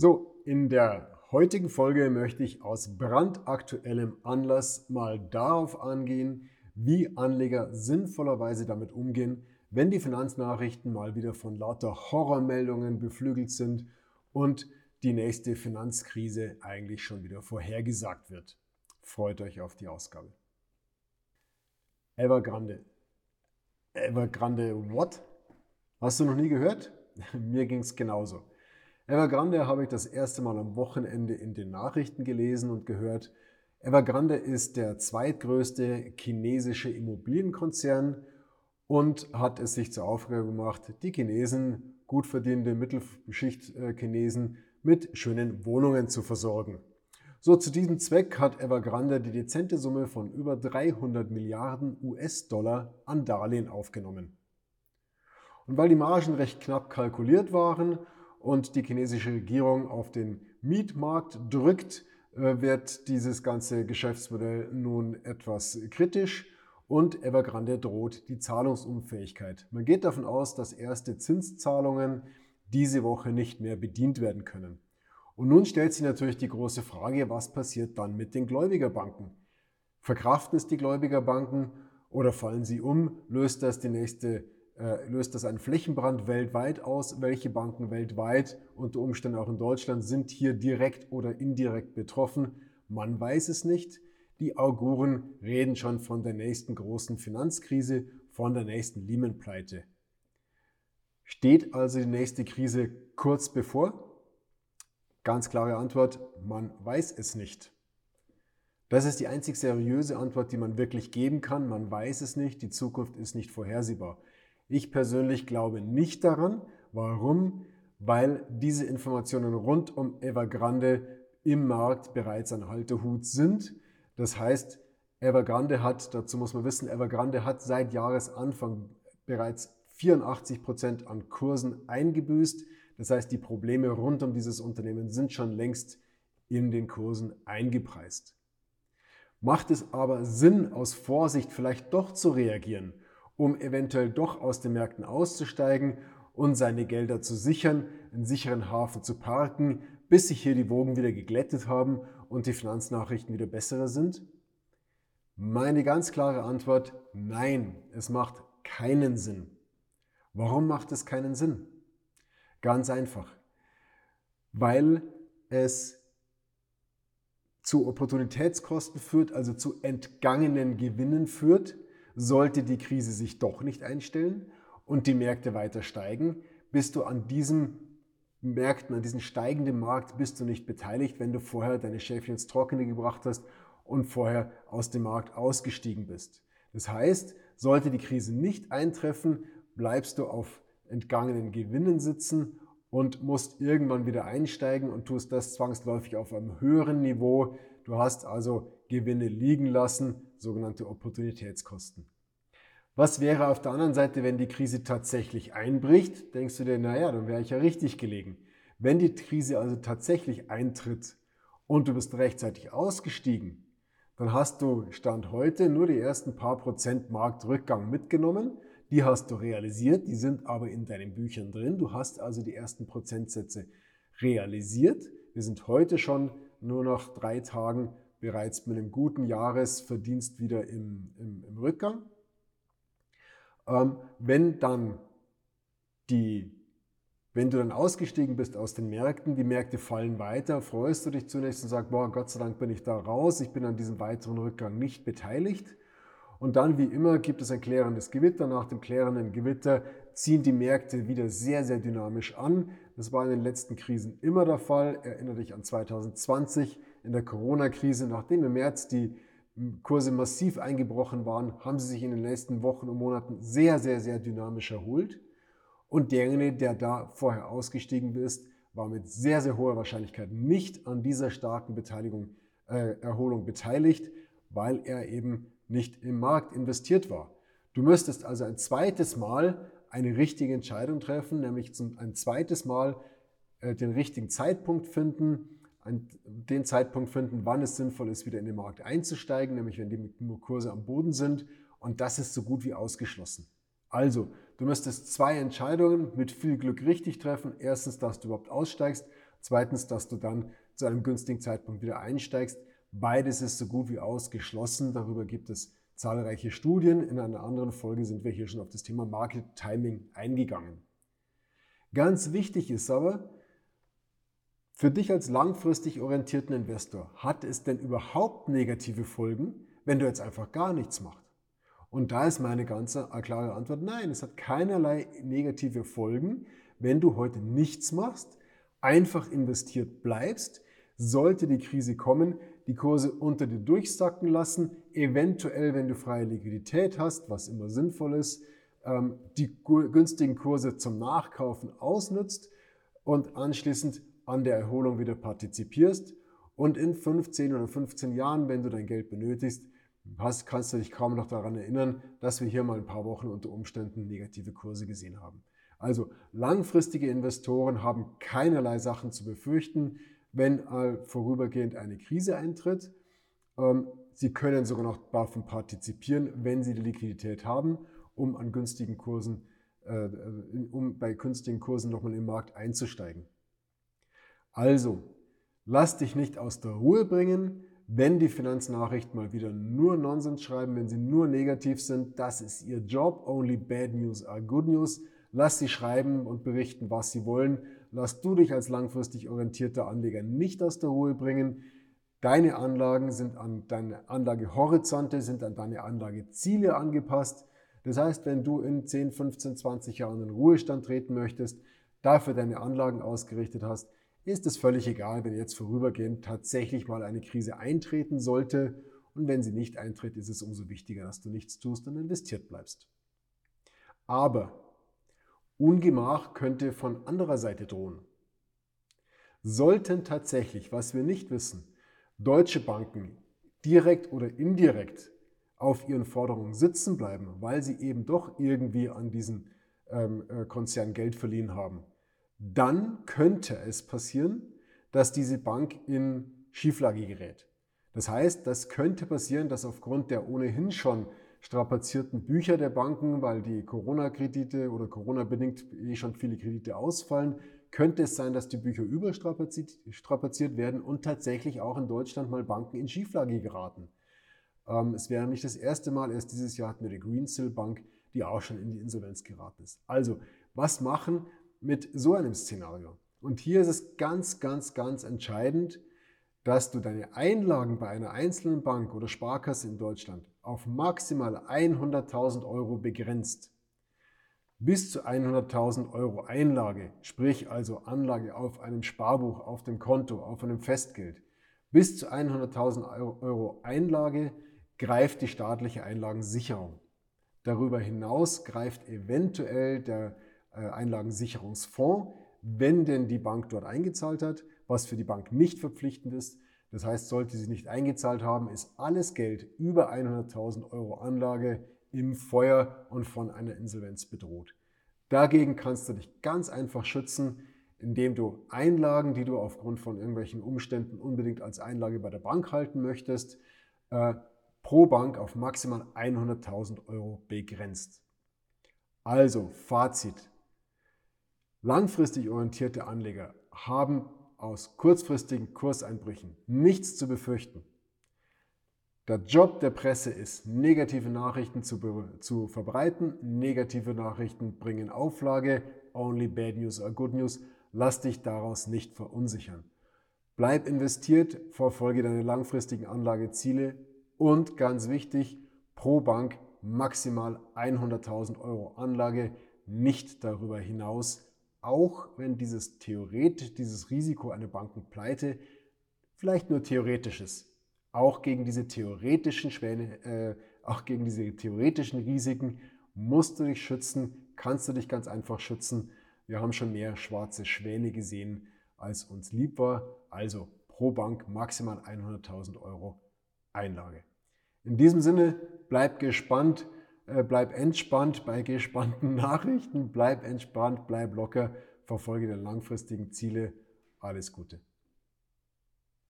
So, in der heutigen Folge möchte ich aus brandaktuellem Anlass mal darauf angehen, wie Anleger sinnvollerweise damit umgehen, wenn die Finanznachrichten mal wieder von lauter Horrormeldungen beflügelt sind und die nächste Finanzkrise eigentlich schon wieder vorhergesagt wird. Freut euch auf die Ausgabe. Evergrande. Evergrande what? Hast du noch nie gehört? Mir ging es genauso. Evergrande habe ich das erste Mal am Wochenende in den Nachrichten gelesen und gehört. Evergrande ist der zweitgrößte chinesische Immobilienkonzern und hat es sich zur Aufgabe gemacht, die Chinesen, gut verdienende Mittelschicht-Chinesen, äh, mit schönen Wohnungen zu versorgen. So, zu diesem Zweck hat Evergrande die dezente Summe von über 300 Milliarden US-Dollar an Darlehen aufgenommen. Und weil die Margen recht knapp kalkuliert waren und die chinesische Regierung auf den Mietmarkt drückt, äh, wird dieses ganze Geschäftsmodell nun etwas kritisch und Evergrande droht die Zahlungsunfähigkeit. Man geht davon aus, dass erste Zinszahlungen diese Woche nicht mehr bedient werden können. Und nun stellt sich natürlich die große Frage, was passiert dann mit den Gläubigerbanken? Verkraften es die Gläubigerbanken oder fallen sie um? Löst das die nächste löst das einen Flächenbrand weltweit aus? Welche Banken weltweit, unter Umständen auch in Deutschland, sind hier direkt oder indirekt betroffen? Man weiß es nicht. Die Auguren reden schon von der nächsten großen Finanzkrise, von der nächsten Lehman-Pleite. Steht also die nächste Krise kurz bevor? Ganz klare Antwort, man weiß es nicht. Das ist die einzig seriöse Antwort, die man wirklich geben kann. Man weiß es nicht, die Zukunft ist nicht vorhersehbar. Ich persönlich glaube nicht daran. Warum? Weil diese Informationen rund um Evergrande im Markt bereits ein Haltehut sind. Das heißt, Evergrande hat, dazu muss man wissen, Evergrande hat seit Jahresanfang bereits 84 Prozent an Kursen eingebüßt. Das heißt, die Probleme rund um dieses Unternehmen sind schon längst in den Kursen eingepreist. Macht es aber Sinn, aus Vorsicht vielleicht doch zu reagieren um eventuell doch aus den Märkten auszusteigen und seine Gelder zu sichern, in sicheren Hafen zu parken, bis sich hier die Wogen wieder geglättet haben und die Finanznachrichten wieder bessere sind? Meine ganz klare Antwort, nein, es macht keinen Sinn. Warum macht es keinen Sinn? Ganz einfach, weil es zu Opportunitätskosten führt, also zu entgangenen Gewinnen führt, sollte die Krise sich doch nicht einstellen und die Märkte weiter steigen, bist du an diesem Märkten, an diesem steigenden Markt bist du nicht beteiligt, wenn du vorher deine Schäfchen ins Trockene gebracht hast und vorher aus dem Markt ausgestiegen bist. Das heißt, sollte die Krise nicht eintreffen, bleibst du auf entgangenen Gewinnen sitzen und musst irgendwann wieder einsteigen und tust das zwangsläufig auf einem höheren Niveau. Du hast also Gewinne liegen lassen, sogenannte Opportunitätskosten. Was wäre auf der anderen Seite, wenn die Krise tatsächlich einbricht? Denkst du dir, naja, dann wäre ich ja richtig gelegen. Wenn die Krise also tatsächlich eintritt und du bist rechtzeitig ausgestiegen, dann hast du Stand heute nur die ersten paar Prozent Marktrückgang mitgenommen. Die hast du realisiert, die sind aber in deinen Büchern drin. Du hast also die ersten Prozentsätze realisiert. Wir sind heute schon nur nach drei Tagen bereits mit einem guten Jahresverdienst wieder im, im, im Rückgang. Ähm, wenn dann die, wenn du dann ausgestiegen bist aus den Märkten, die Märkte fallen weiter, freust du dich zunächst und sagst, boah, Gott sei Dank bin ich da raus, ich bin an diesem weiteren Rückgang nicht beteiligt. Und dann, wie immer, gibt es ein klärendes Gewitter. Nach dem klärenden Gewitter ziehen die Märkte wieder sehr, sehr dynamisch an. Das war in den letzten Krisen immer der Fall. Erinnere dich an 2020 in der Corona-Krise, nachdem im März die Kurse massiv eingebrochen waren, haben sie sich in den letzten Wochen und Monaten sehr, sehr, sehr dynamisch erholt. Und derjenige, der da vorher ausgestiegen ist, war mit sehr, sehr hoher Wahrscheinlichkeit nicht an dieser starken Beteiligung, äh, Erholung beteiligt, weil er eben nicht im Markt investiert war. Du müsstest also ein zweites Mal eine richtige Entscheidung treffen, nämlich ein zweites Mal äh, den richtigen Zeitpunkt finden, den Zeitpunkt finden, wann es sinnvoll ist, wieder in den Markt einzusteigen, nämlich wenn die Kurse am Boden sind. Und das ist so gut wie ausgeschlossen. Also, du müsstest zwei Entscheidungen mit viel Glück richtig treffen. Erstens, dass du überhaupt aussteigst. Zweitens, dass du dann zu einem günstigen Zeitpunkt wieder einsteigst. Beides ist so gut wie ausgeschlossen. Darüber gibt es zahlreiche Studien. In einer anderen Folge sind wir hier schon auf das Thema Market Timing eingegangen. Ganz wichtig ist aber, für dich als langfristig orientierten Investor, hat es denn überhaupt negative Folgen, wenn du jetzt einfach gar nichts machst? Und da ist meine ganz klare Antwort, nein, es hat keinerlei negative Folgen, wenn du heute nichts machst, einfach investiert bleibst, sollte die Krise kommen, die Kurse unter dir durchsacken lassen, eventuell, wenn du freie Liquidität hast, was immer sinnvoll ist, ähm, die günstigen Kurse zum Nachkaufen ausnutzt und anschließend an der Erholung wieder partizipierst und in 15 oder 15 Jahren, wenn du dein Geld benötigst, hast, kannst du dich kaum noch daran erinnern, dass wir hier mal ein paar Wochen unter Umständen negative Kurse gesehen haben. Also langfristige Investoren haben keinerlei Sachen zu befürchten, wenn äh, vorübergehend eine Krise eintritt. Ähm, sie können sogar noch davon partizipieren, wenn sie die Liquidität haben, um an günstigen Kursen, äh, um bei günstigen Kursen nochmal im Markt einzusteigen. Also, lass dich nicht aus der Ruhe bringen, wenn die Finanznachrichten mal wieder nur Nonsens schreiben, wenn sie nur negativ sind. Das ist ihr Job. Only bad news are good news. Lass sie schreiben und berichten, was sie wollen. Lass du dich als langfristig orientierter Anleger nicht aus der Ruhe bringen. Deine Anlagen sind an deine Anlagehorizonte, sind an deine Anlageziele angepasst. Das heißt, wenn du in 10, 15, 20 Jahren in Ruhestand treten möchtest, dafür deine Anlagen ausgerichtet hast, ist es völlig egal, wenn jetzt vorübergehend tatsächlich mal eine Krise eintreten sollte. Und wenn sie nicht eintritt, ist es umso wichtiger, dass du nichts tust und investiert bleibst. Aber Ungemach könnte von anderer Seite drohen. Sollten tatsächlich, was wir nicht wissen, deutsche Banken direkt oder indirekt auf ihren Forderungen sitzen bleiben, weil sie eben doch irgendwie an diesen ähm, äh, Konzern Geld verliehen haben, dann könnte es passieren, dass diese Bank in Schieflage gerät. Das heißt, das könnte passieren, dass aufgrund der ohnehin schon strapazierten Bücher der Banken, weil die Corona-Kredite oder Corona-bedingt eh schon viele Kredite ausfallen, könnte es sein, dass die Bücher überstrapaziert werden und tatsächlich auch in Deutschland mal Banken in Schieflage geraten. Ähm, es wäre nicht das erste Mal, erst dieses Jahr hatten wir die Greensill Bank, die auch schon in die Insolvenz geraten ist. Also, was machen, mit so einem Szenario. Und hier ist es ganz, ganz, ganz entscheidend, dass du deine Einlagen bei einer einzelnen Bank oder Sparkasse in Deutschland auf maximal 100.000 Euro begrenzt. Bis zu 100.000 Euro Einlage, sprich also Anlage auf einem Sparbuch, auf dem Konto, auf einem Festgeld. Bis zu 100.000 Euro Einlage greift die staatliche Einlagensicherung. Darüber hinaus greift eventuell der Einlagensicherungsfonds, wenn denn die Bank dort eingezahlt hat, was für die Bank nicht verpflichtend ist. Das heißt, sollte sie nicht eingezahlt haben, ist alles Geld über 100.000 Euro Anlage im Feuer und von einer Insolvenz bedroht. Dagegen kannst du dich ganz einfach schützen, indem du Einlagen, die du aufgrund von irgendwelchen Umständen unbedingt als Einlage bei der Bank halten möchtest, äh, pro Bank auf maximal 100.000 Euro begrenzt. Also Fazit. Langfristig orientierte Anleger haben aus kurzfristigen Kurseinbrüchen nichts zu befürchten. Der Job der Presse ist, negative Nachrichten zu, zu, verbreiten. Negative Nachrichten bringen Auflage. Only bad news are good news. Lass dich daraus nicht verunsichern. Bleib investiert, verfolge deine langfristigen Anlageziele und ganz wichtig, pro Bank maximal 100.000 Euro Anlage, nicht darüber hinaus auch wenn dieses theoretisch, dieses Risiko einer Bankenpleite vielleicht nur theoretisch ist. Auch gegen diese theoretischen Schwäne, äh, auch gegen diese theoretischen Risiken musst du dich schützen, kannst du dich ganz einfach schützen. Wir haben schon mehr schwarze Schwäne gesehen, als uns lieb war. Also pro Bank maximal 100.000 Euro Einlage. In diesem Sinne, bleib gespannt. Äh, bleib entspannt bei gespannten Nachrichten, bleib entspannt, bleib locker, verfolge deine langfristigen Ziele. Alles Gute.